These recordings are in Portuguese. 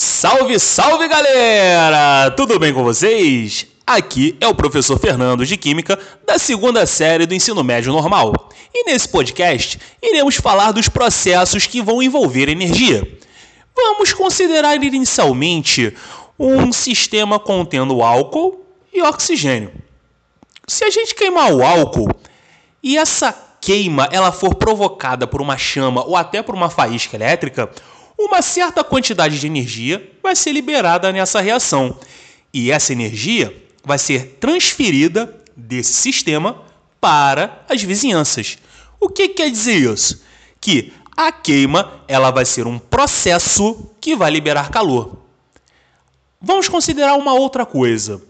Salve, salve galera! Tudo bem com vocês? Aqui é o professor Fernando de Química da segunda série do ensino médio normal. E nesse podcast iremos falar dos processos que vão envolver energia. Vamos considerar inicialmente um sistema contendo álcool e oxigênio. Se a gente queimar o álcool e essa queima ela for provocada por uma chama ou até por uma faísca elétrica, uma certa quantidade de energia vai ser liberada nessa reação. E essa energia vai ser transferida desse sistema para as vizinhanças. O que quer dizer isso? Que a queima ela vai ser um processo que vai liberar calor. Vamos considerar uma outra coisa.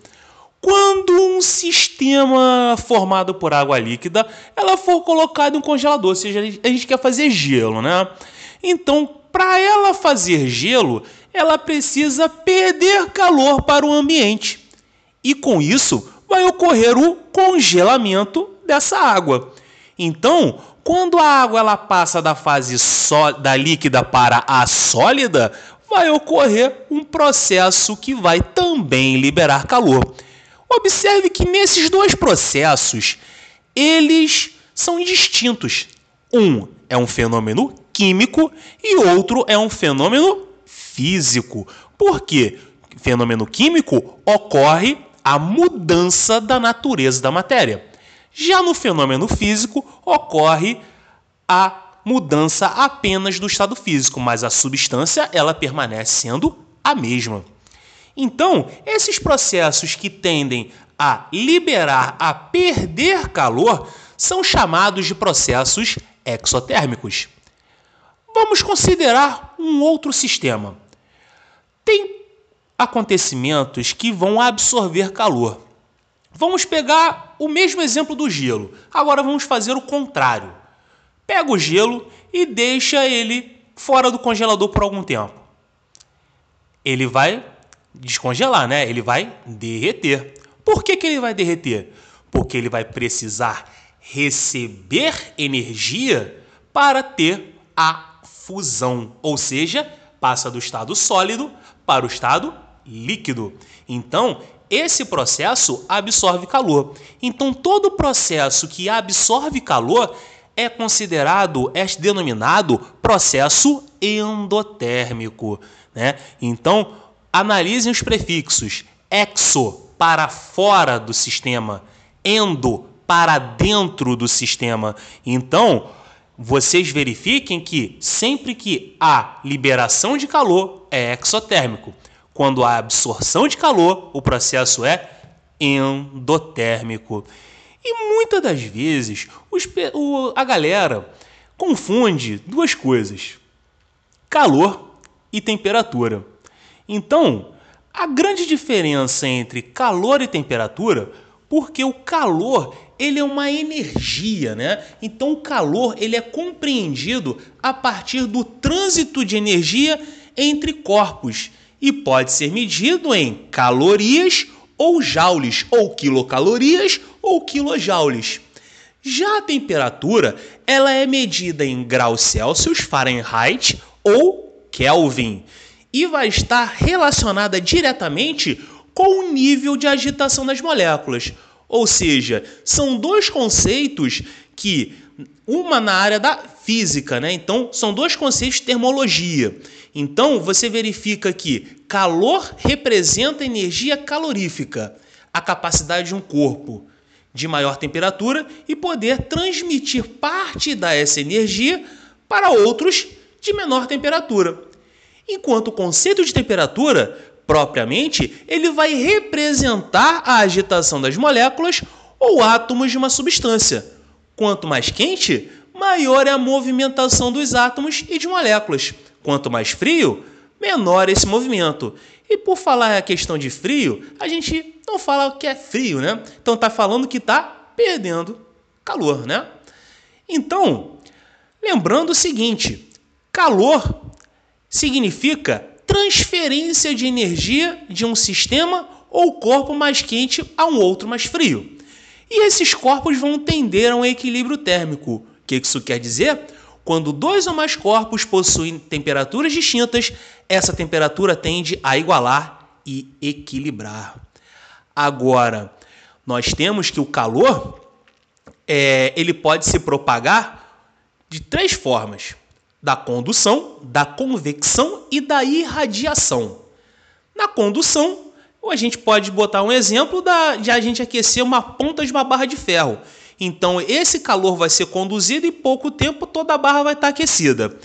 Quando um sistema formado por água líquida ela for colocada em um congelador, ou seja, a gente quer fazer gelo, né? Então, para ela fazer gelo, ela precisa perder calor para o ambiente. E com isso, vai ocorrer o congelamento dessa água. Então, quando a água ela passa da fase só, da líquida para a sólida, vai ocorrer um processo que vai também liberar calor. Observe que nesses dois processos, eles são distintos. Um é um fenômeno químico e outro é um fenômeno físico. Por quê? Fenômeno químico ocorre a mudança da natureza da matéria. Já no fenômeno físico ocorre a mudança apenas do estado físico, mas a substância ela permanece sendo a mesma. Então, esses processos que tendem a liberar, a perder calor, são chamados de processos exotérmicos. Vamos considerar um outro sistema. Tem acontecimentos que vão absorver calor. Vamos pegar o mesmo exemplo do gelo. Agora vamos fazer o contrário. Pega o gelo e deixa ele fora do congelador por algum tempo. Ele vai descongelar, né? Ele vai derreter. Por que, que ele vai derreter? Porque ele vai precisar receber energia para ter a fusão, ou seja, passa do estado sólido para o estado líquido. Então, esse processo absorve calor. Então, todo processo que absorve calor é considerado, é denominado processo endotérmico. Né? Então, Analisem os prefixos exo para fora do sistema, endo para dentro do sistema. Então, vocês verifiquem que sempre que há liberação de calor é exotérmico. Quando há absorção de calor, o processo é endotérmico. E muitas das vezes os, o, a galera confunde duas coisas: calor e temperatura. Então, a grande diferença entre calor e temperatura, porque o calor ele é uma energia, né? Então o calor ele é compreendido a partir do trânsito de energia entre corpos e pode ser medido em calorias ou joules, ou quilocalorias ou quilojoules. Já a temperatura, ela é medida em graus Celsius, Fahrenheit ou Kelvin e vai estar relacionada diretamente com o nível de agitação das moléculas. Ou seja, são dois conceitos que uma na área da física, né? Então, são dois conceitos de termologia. Então, você verifica que calor representa energia calorífica, a capacidade de um corpo de maior temperatura e poder transmitir parte dessa energia para outros de menor temperatura. Enquanto o conceito de temperatura, propriamente, ele vai representar a agitação das moléculas ou átomos de uma substância. Quanto mais quente, maior é a movimentação dos átomos e de moléculas. Quanto mais frio, menor esse movimento. E por falar a questão de frio, a gente não fala que é frio, né? Então está falando que está perdendo calor, né? Então, lembrando o seguinte: calor significa transferência de energia de um sistema ou corpo mais quente a um outro mais frio. E esses corpos vão tender a um equilíbrio térmico. O que isso quer dizer? Quando dois ou mais corpos possuem temperaturas distintas, essa temperatura tende a igualar e equilibrar. Agora, nós temos que o calor é, ele pode se propagar de três formas: da condução, da convecção e da irradiação. Na condução, a gente pode botar um exemplo da, de a gente aquecer uma ponta de uma barra de ferro. Então, esse calor vai ser conduzido e pouco tempo toda a barra vai estar aquecida.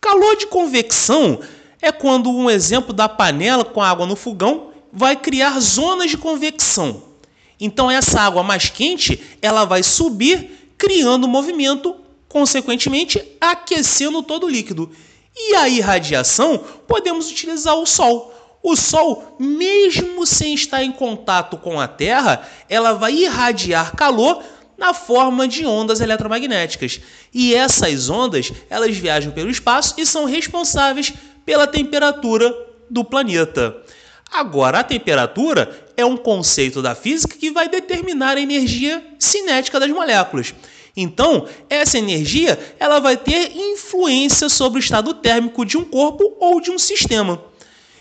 Calor de convecção é quando um exemplo da panela com água no fogão vai criar zonas de convecção. Então essa água mais quente, ela vai subir, criando movimento, consequentemente aquecendo todo o líquido. E a irradiação, podemos utilizar o sol. O sol, mesmo sem estar em contato com a Terra, ela vai irradiar calor na forma de ondas eletromagnéticas. E essas ondas, elas viajam pelo espaço e são responsáveis pela temperatura do planeta. Agora, a temperatura é um conceito da física que vai determinar a energia cinética das moléculas. Então, essa energia ela vai ter influência sobre o estado térmico de um corpo ou de um sistema.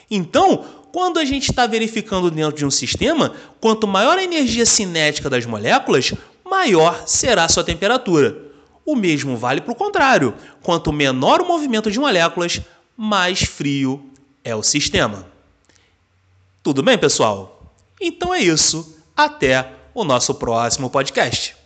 Então, quando a gente está verificando dentro de um sistema, quanto maior a energia cinética das moléculas, maior será a sua temperatura. O mesmo vale para o contrário. Quanto menor o movimento de moléculas, mais frio é o sistema. Tudo bem, pessoal? Então é isso. Até o nosso próximo podcast.